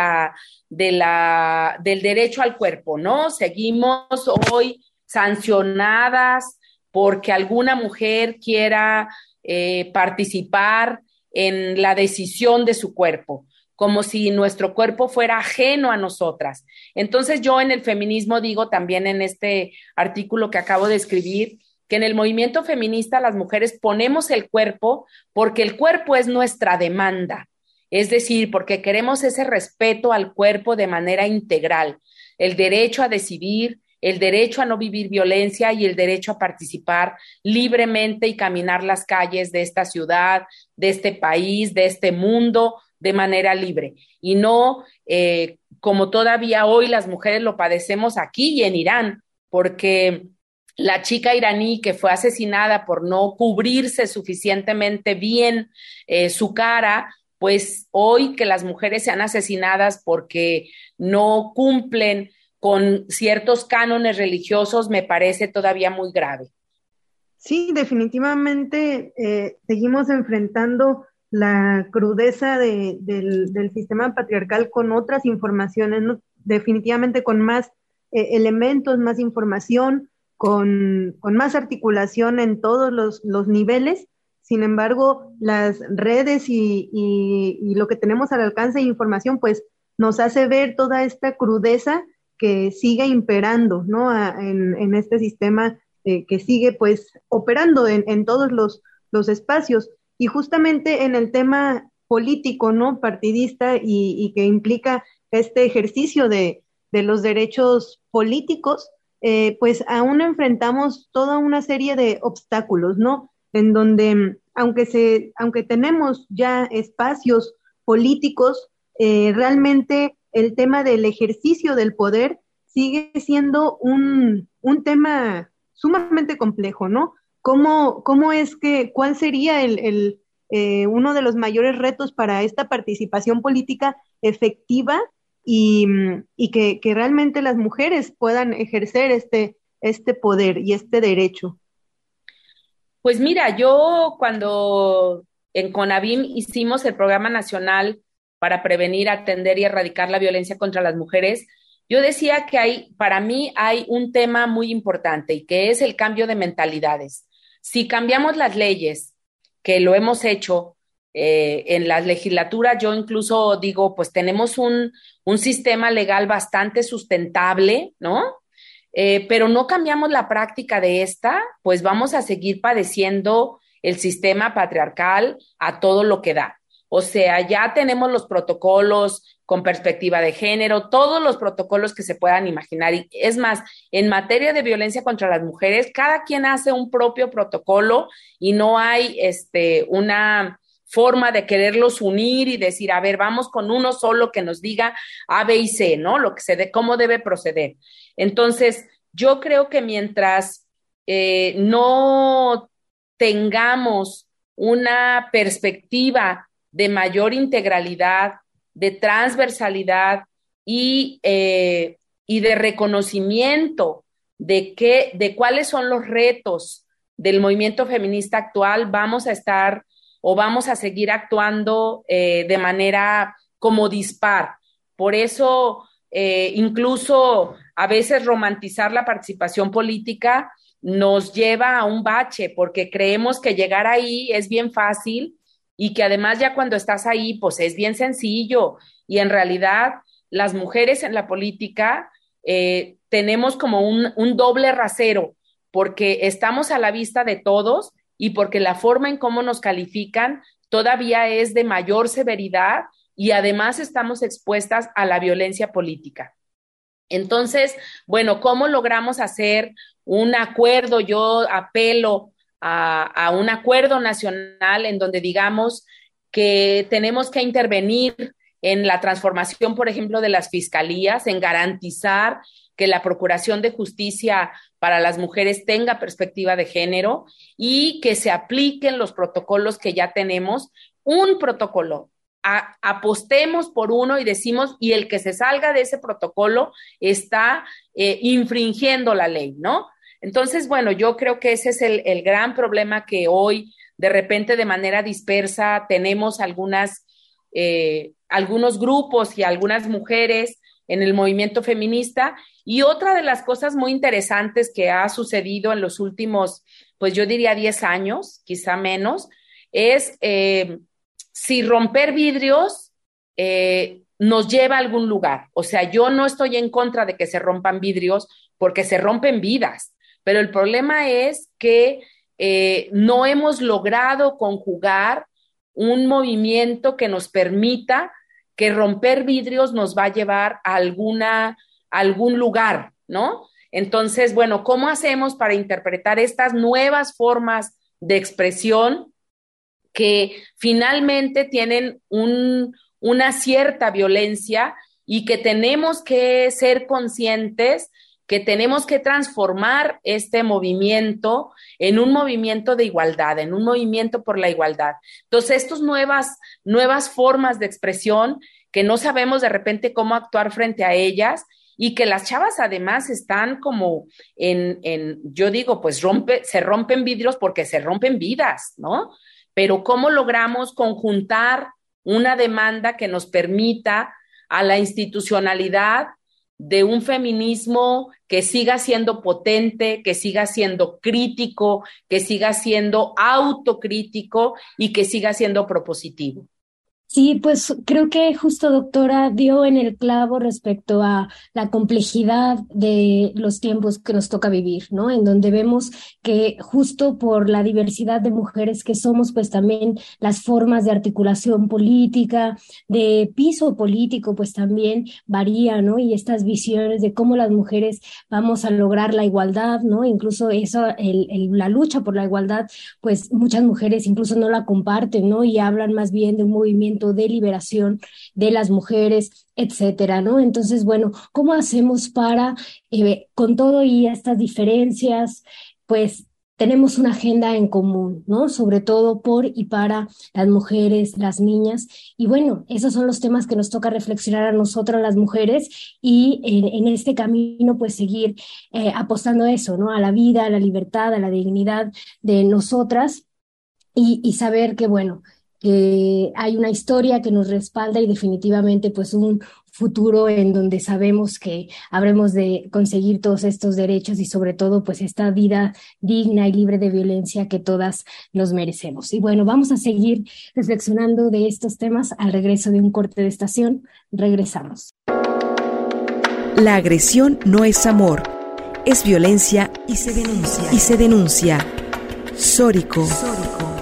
[SPEAKER 4] derecho al cuerpo, ¿no? Seguimos hoy sancionadas porque alguna mujer quiera eh, participar en la decisión de su cuerpo, como si nuestro cuerpo fuera ajeno a nosotras. Entonces yo en el feminismo digo también en este artículo que acabo de escribir, que en el movimiento feminista las mujeres ponemos el cuerpo porque el cuerpo es nuestra demanda, es decir, porque queremos ese respeto al cuerpo de manera integral, el derecho a decidir, el derecho a no vivir violencia y el derecho a participar libremente y caminar las calles de esta ciudad, de este país, de este mundo de manera libre. Y no eh, como todavía hoy las mujeres lo padecemos aquí y en Irán, porque la chica iraní que fue asesinada por no cubrirse suficientemente bien eh, su cara, pues hoy que las mujeres sean asesinadas porque no cumplen con ciertos cánones religiosos me parece todavía muy grave.
[SPEAKER 3] Sí, definitivamente eh, seguimos enfrentando la crudeza del, sistema patriarcal con otras informaciones, definitivamente con más eh, elementos, más información, con, más articulación en todos los, niveles. Sin embargo, las redes y, lo que tenemos al alcance de información, pues nos hace ver toda esta crudeza que sigue imperando, ¿no? en, este sistema eh, que sigue, pues, operando en, todos los, espacios. Y justamente en el tema político, ¿no? Partidista y, que implica este ejercicio de, de los derechos políticos, eh, pues aún enfrentamos toda una serie de obstáculos, ¿no? En donde, aunque, se, aunque tenemos ya espacios políticos, eh, realmente el tema del ejercicio del poder sigue siendo un, tema sumamente complejo, ¿no? ¿Cómo, ¿Cómo, es que, cuál sería el, eh, uno de los mayores retos para esta participación política efectiva y, que, que, realmente las mujeres puedan ejercer este, este poder y este derecho?
[SPEAKER 4] Pues mira, yo cuando en CONAVIM hicimos el programa nacional para prevenir, atender y erradicar la violencia contra las mujeres, yo decía que hay, para mí hay un tema muy importante y que es el cambio de mentalidades. Si cambiamos las leyes, que lo hemos hecho, eh, en la legislatura yo incluso digo, pues tenemos un, un sistema legal bastante sustentable, ¿no? Eh, pero no cambiamos la práctica de esta, pues vamos a seguir padeciendo el sistema patriarcal a todo lo que da. O sea, ya tenemos los protocolos con perspectiva de género, todos los protocolos que se puedan imaginar. Y es más, en materia de violencia contra las mujeres, cada quien hace un propio protocolo y no hay este, una, forma de quererlos unir y decir, a ver, vamos con uno solo que nos diga A, B y C, ¿no? Lo que se de, cómo debe proceder. Entonces, yo creo que mientras eh, no tengamos una perspectiva de mayor integralidad, de transversalidad y, eh, y de reconocimiento de, qué, de cuáles son los retos del movimiento feminista actual, vamos a estar o vamos a seguir actuando eh, de manera como dispar. Por eso, eh, incluso a veces romantizar la participación política nos lleva a un bache, porque creemos que llegar ahí es bien fácil y que además ya cuando estás ahí, pues es bien sencillo. Y en realidad, las mujeres en la política eh, tenemos como un, un doble rasero, porque estamos a la vista de todos y porque la forma en cómo nos califican todavía es de mayor severidad y además estamos expuestas a la violencia política. Entonces, bueno, ¿cómo logramos hacer un acuerdo? Yo apelo a, un acuerdo nacional en donde digamos que tenemos que intervenir en la transformación, por ejemplo, de las fiscalías, en garantizar que la Procuración de Justicia para las mujeres tenga perspectiva de género y que se apliquen los protocolos que ya tenemos. Un protocolo, apostemos por uno y decimos, y el que se salga de ese protocolo está eh, infringiendo la ley, ¿no? Entonces, bueno, yo creo que ese es el, el, gran problema que hoy, de repente, de manera dispersa, tenemos algunas, eh, algunos grupos y algunas mujeres en el movimiento feminista y otra de las cosas muy interesantes que ha sucedido en los últimos, pues yo diría 10 años, quizá menos, es eh, si romper vidrios eh, nos lleva a algún lugar. O sea, yo no estoy en contra de que se rompan vidrios porque se rompen vidas, pero el problema es que eh, no hemos logrado conjugar un movimiento que nos permita que romper vidrios nos va a llevar a alguna algún lugar, ¿no? Entonces, bueno, ¿cómo hacemos para interpretar estas nuevas formas de expresión que finalmente tienen una cierta violencia y que tenemos que ser conscientes que tenemos que transformar este movimiento en un movimiento de igualdad, en un movimiento por la igualdad. Entonces, estas nuevas, nuevas formas de expresión que no sabemos de repente cómo actuar frente a ellas y que las chavas además están como en, en yo digo, pues rompe, se rompen vidrios porque se rompen vidas, ¿no? Pero ¿cómo logramos conjuntar una demanda que nos permita a la institucionalidad de un feminismo que siga siendo potente, que siga siendo crítico, que siga siendo autocrítico y que siga siendo propositivo.
[SPEAKER 2] Sí, pues creo que justo doctora dio en el clavo respecto a la complejidad de los tiempos que nos toca vivir, ¿no? En donde vemos que justo por la diversidad de mujeres que somos, pues también las formas de articulación política, de piso político, pues también varían, ¿no? Y estas visiones de cómo las mujeres vamos a lograr la igualdad, ¿no? Incluso eso, el, la lucha por la igualdad, pues muchas mujeres incluso no la comparten, ¿no? Y hablan más bien de un movimiento de liberación de las mujeres, etcétera, ¿no? Entonces, bueno, ¿cómo hacemos para, eh, con todo y estas diferencias, pues tenemos una agenda en común, ¿no? Sobre todo por y para las mujeres, las niñas. Y bueno, esos son los temas que nos toca reflexionar a nosotras las mujeres y en, este camino pues seguir eh, apostando a eso, ¿no? A la vida, a la libertad, a la dignidad de nosotras y saber que, bueno, que hay una historia que nos respalda y definitivamente pues un futuro en donde sabemos que habremos de conseguir todos estos derechos y sobre todo pues esta vida digna y libre de violencia que todas nos merecemos. Y bueno, vamos a seguir reflexionando de estos temas al regreso de un corte de estación. Regresamos.
[SPEAKER 5] La agresión no es amor, es violencia y se denuncia. Y se denuncia. Sórico. Sórico.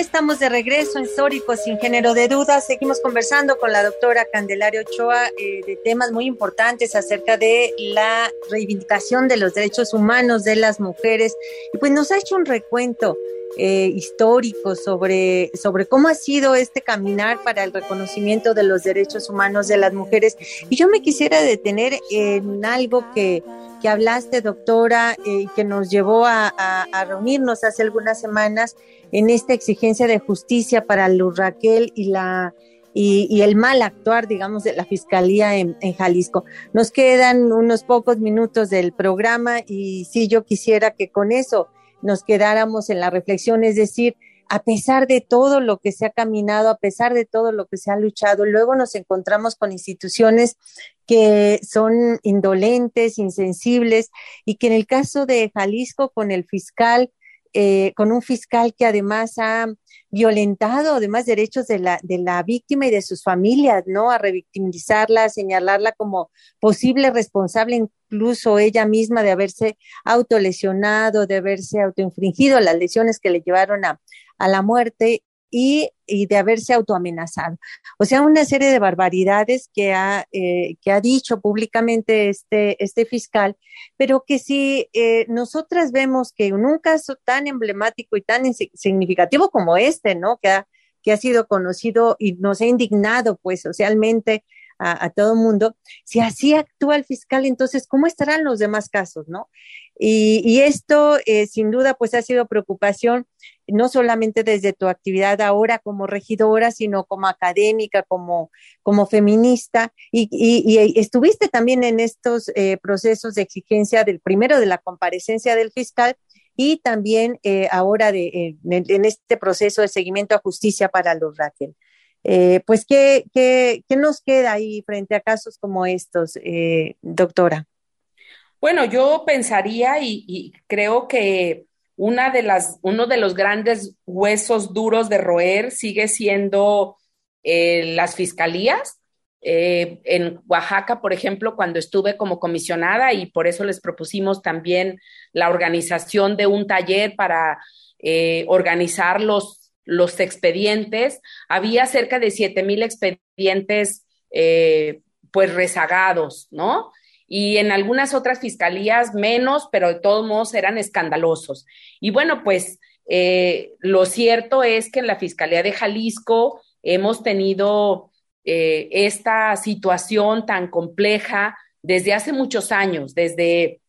[SPEAKER 1] Estamos de regreso en sin género de dudas. Seguimos conversando con la doctora Candelaria Ochoa eh, de temas muy importantes acerca de la reivindicación de los derechos humanos de las mujeres. Y pues nos ha hecho un recuento eh, histórico sobre, sobre cómo ha sido este caminar para el reconocimiento de los derechos humanos de las mujeres. Y yo me quisiera detener en algo que, que hablaste, doctora, y eh, que nos llevó a, reunirnos hace algunas semanas en esta exigencia de justicia para Luz Raquel y la y, el mal actuar, digamos, de la Fiscalía en, en, Jalisco. Nos quedan unos pocos minutos del programa y sí, yo quisiera que con eso nos quedáramos en la reflexión, es decir, a pesar de todo lo que se ha caminado, a pesar de todo lo que se ha luchado, luego nos encontramos con instituciones que son indolentes, insensibles y que en el caso de Jalisco, con el fiscal, eh, con un fiscal que además ha violentado además derechos de la, de la víctima y de sus familias, ¿no? A revictimizarla, a señalarla como posible responsable incluso ella misma de haberse autolesionado, de haberse autoinfringido las lesiones que le llevaron a, a la muerte y, de haberse autoamenazado. O sea, una serie de barbaridades que ha, eh, que ha dicho públicamente este, este fiscal, pero que si eh, nosotras vemos que en un caso tan emblemático y tan significativo como este, ¿no? Que ha, que ha sido conocido y nos ha indignado, pues, socialmente a, todo mundo, si así actúa el fiscal, entonces, ¿cómo estarán los demás casos, no? Y, esto, eh, sin duda, pues ha sido preocupación no solamente desde tu actividad ahora como regidora, sino como académica, como, como feminista, y, y estuviste también en estos eh, procesos de exigencia del primero de la comparecencia del fiscal y también eh, ahora de, eh, en, este proceso de seguimiento a justicia para los Raquel. Eh, pues, ¿qué, ¿qué, ¿qué, nos queda ahí frente a casos como estos, eh, doctora?
[SPEAKER 4] Bueno, yo pensaría y, creo que una de las, uno de los grandes huesos duros de roer sigue siendo eh, las fiscalías. Eh, en Oaxaca, por ejemplo, cuando estuve como comisionada y por eso les propusimos también la organización de un taller para eh, organizar los, los expedientes, había cerca de siete mil expedientes pues rezagados, ¿no? Y en algunas otras fiscalías menos, pero de todos modos eran escandalosos. Y bueno, pues eh, lo cierto es que en la Fiscalía de Jalisco hemos tenido eh, esta situación tan compleja desde hace muchos años, desde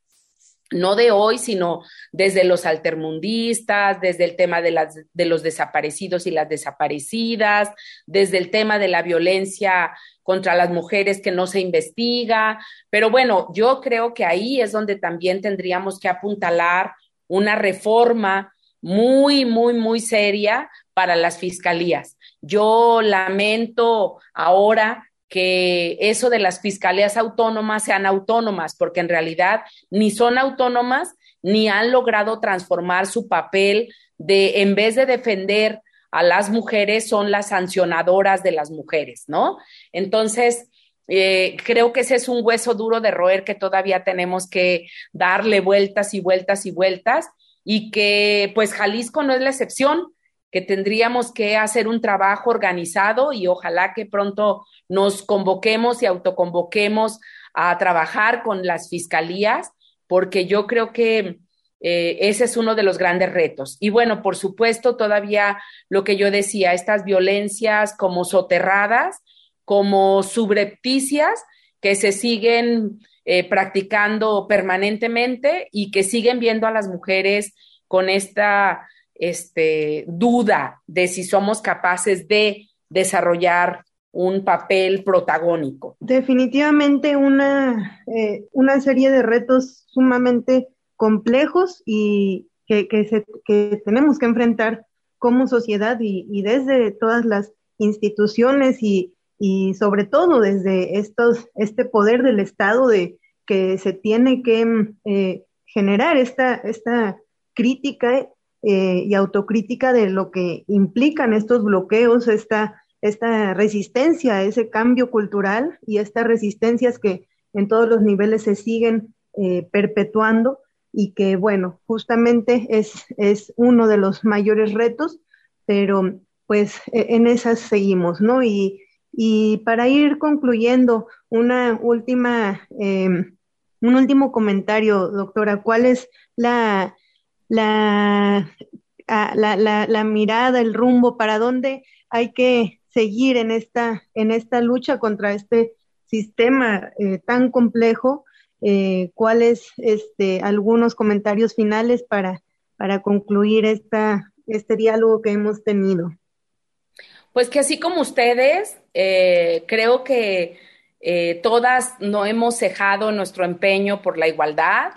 [SPEAKER 4] no de hoy, sino desde los altermundistas, desde el tema de, de los desaparecidos y las desaparecidas, desde el tema de la violencia contra las mujeres que no se investiga. Pero bueno, yo creo que ahí es donde también tendríamos que apuntalar una reforma muy, muy, muy seria para las fiscalías. Yo lamento ahora que eso de las fiscalías autónomas sean autónomas, porque en realidad ni son autónomas ni han logrado transformar su papel de, en vez de defender a las mujeres, son las sancionadoras de las mujeres, ¿no? Entonces, eh, creo que ese es un hueso duro de roer que todavía tenemos que darle vueltas y vueltas y vueltas y que pues Jalisco no es la excepción que tendríamos que hacer un trabajo organizado y ojalá que pronto nos convoquemos y autoconvoquemos a trabajar con las fiscalías, porque yo creo que eh, ese es uno de los grandes retos. Y bueno, por supuesto, todavía lo que yo decía, estas violencias como soterradas, como subrepticias, que se siguen eh, practicando permanentemente y que siguen viendo a las mujeres con esta este, duda de si somos capaces de desarrollar un papel protagónico.
[SPEAKER 3] Definitivamente una, eh, una serie de retos sumamente complejos y que, que, tenemos que enfrentar como sociedad y, desde todas las instituciones y, y, sobre todo desde estos, este poder del Estado de que se tiene que eh, generar esta, esta crítica eh, y autocrítica de lo que implican estos bloqueos, esta, esta resistencia a ese cambio cultural y estas resistencias que en todos los niveles se siguen eh, perpetuando y que, bueno, justamente es, es uno de los mayores retos, pero pues e, en esas seguimos, ¿no? Y, y para ir concluyendo, una última, em, un último comentario, doctora, ¿cuál es la, la, la, la, mirada, el rumbo, para dónde hay que seguir en esta, en esta lucha contra este sistema eh, tan complejo. Eh, ¿Cuáles este, algunos comentarios finales para, para concluir esta, este diálogo que hemos tenido?
[SPEAKER 4] Pues que así como ustedes, eh, creo que todas no hemos cejado nuestro empeño por la igualdad,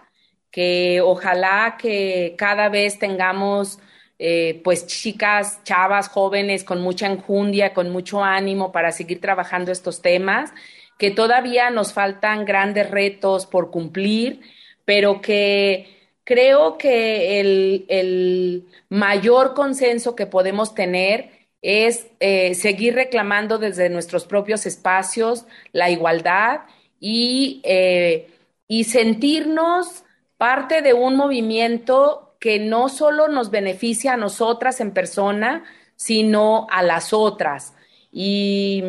[SPEAKER 4] que ojalá que cada vez tengamos eh, pues chicas, chavas, jóvenes con mucha enjundia, con mucho ánimo para seguir trabajando estos temas, que todavía nos faltan grandes retos por cumplir, pero que creo que el, mayor consenso que podemos tener es eh, seguir reclamando desde nuestros propios espacios la igualdad y, eh, y sentirnos parte de un movimiento que no solo nos beneficia a nosotras en persona, sino a las otras. Y,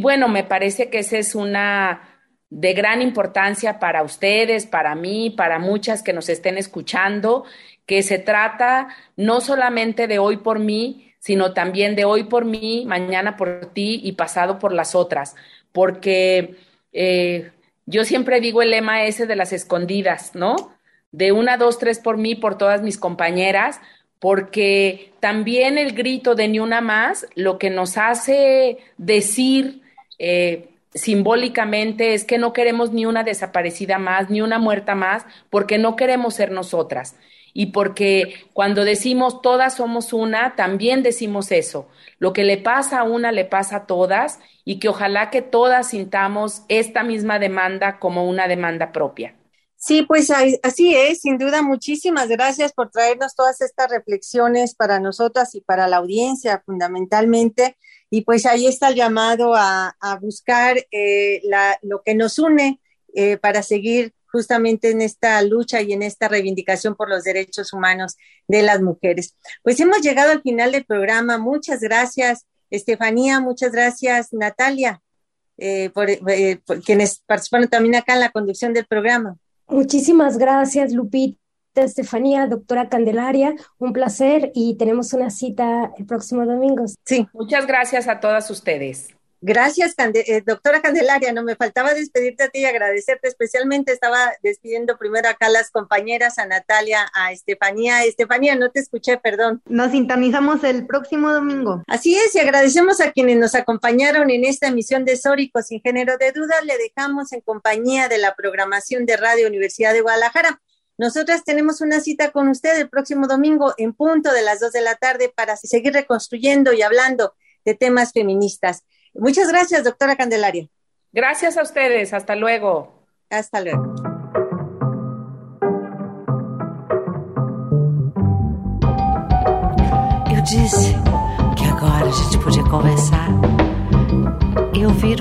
[SPEAKER 4] bueno, me parece que esa es una de gran importancia para ustedes, para mí, para muchas que nos estén escuchando, que se trata no solamente de hoy por mí, sino también de hoy por mí, mañana por ti y pasado por las otras, porque eh, yo siempre digo el lema ese de las escondidas, ¿no? de una, dos, tres por mí, por todas mis compañeras, porque también el grito de ni una más lo que nos hace decir eh, simbólicamente es que no queremos ni una desaparecida más, ni una muerta más, porque no queremos ser nosotras. Y porque cuando decimos todas somos una, también decimos eso. Lo que le pasa a una le pasa a todas y que ojalá que todas sintamos esta misma demanda como una demanda propia.
[SPEAKER 1] Sí, pues así es, sin duda. Muchísimas gracias por traernos todas estas reflexiones para nosotras y para la audiencia fundamentalmente. Y pues ahí está el llamado a, buscar eh, lo que nos une eh, para seguir justamente en esta lucha y en esta reivindicación por los derechos humanos de las mujeres. Pues hemos llegado al final del programa. Muchas gracias, Estefanía. Muchas gracias, Natalia. eh, por, eh, por quienes participaron también acá en la conducción del programa.
[SPEAKER 2] Muchísimas gracias, Lupita. Estefanía, doctora Candelaria, un placer y tenemos una cita el próximo domingo.
[SPEAKER 4] Sí. Muchas gracias a todas ustedes.
[SPEAKER 1] Gracias, eh, doctora Candelaria. No me faltaba despedirte a ti y agradecerte especialmente. Estaba despidiendo primero acá a las compañeras, a Natalia, a Estefanía. Estefanía, no te escuché, perdón.
[SPEAKER 3] Nos sintonizamos el próximo domingo.
[SPEAKER 1] Así es, y agradecemos a quienes nos acompañaron en esta emisión de Sórico. Sin género de dudas, le dejamos en compañía de la programación de Radio Universidad de Guadalajara. Nosotras tenemos una cita con usted el próximo domingo en punto de las dos de la tarde para seguir reconstruyendo y hablando de temas feministas. Muchas gracias, doctora Candelaria.
[SPEAKER 4] Gracias a ustedes. Hasta luego.
[SPEAKER 1] Hasta luego.
[SPEAKER 6] Eu disse que agora a gente podia conversar e ouvir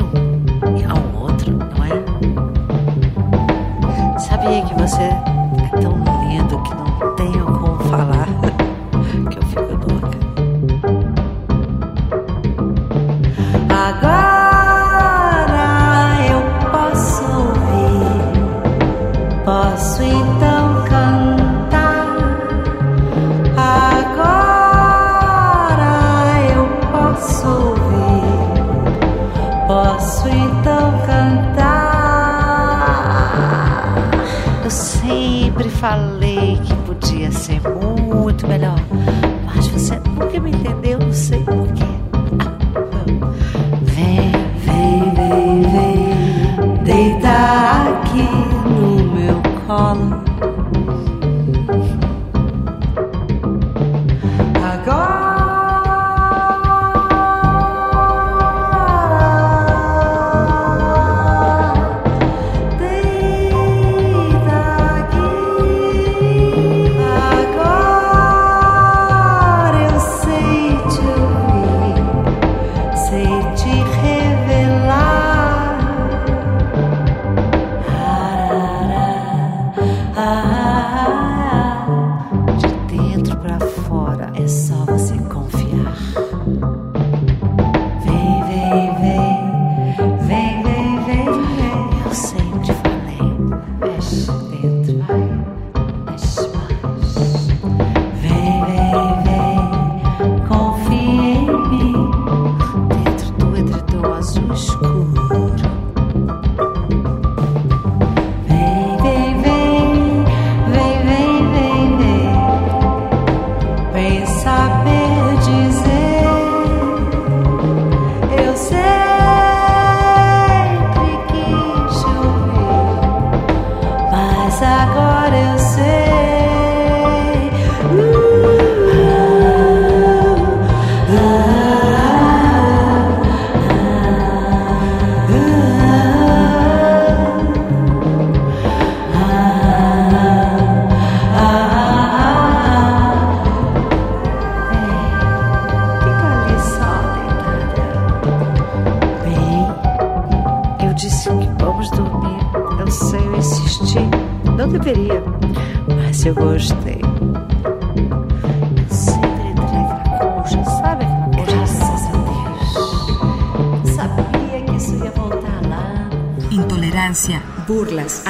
[SPEAKER 6] sei porquê. Vem, vem, vem, vem deitar aqui no meu colo.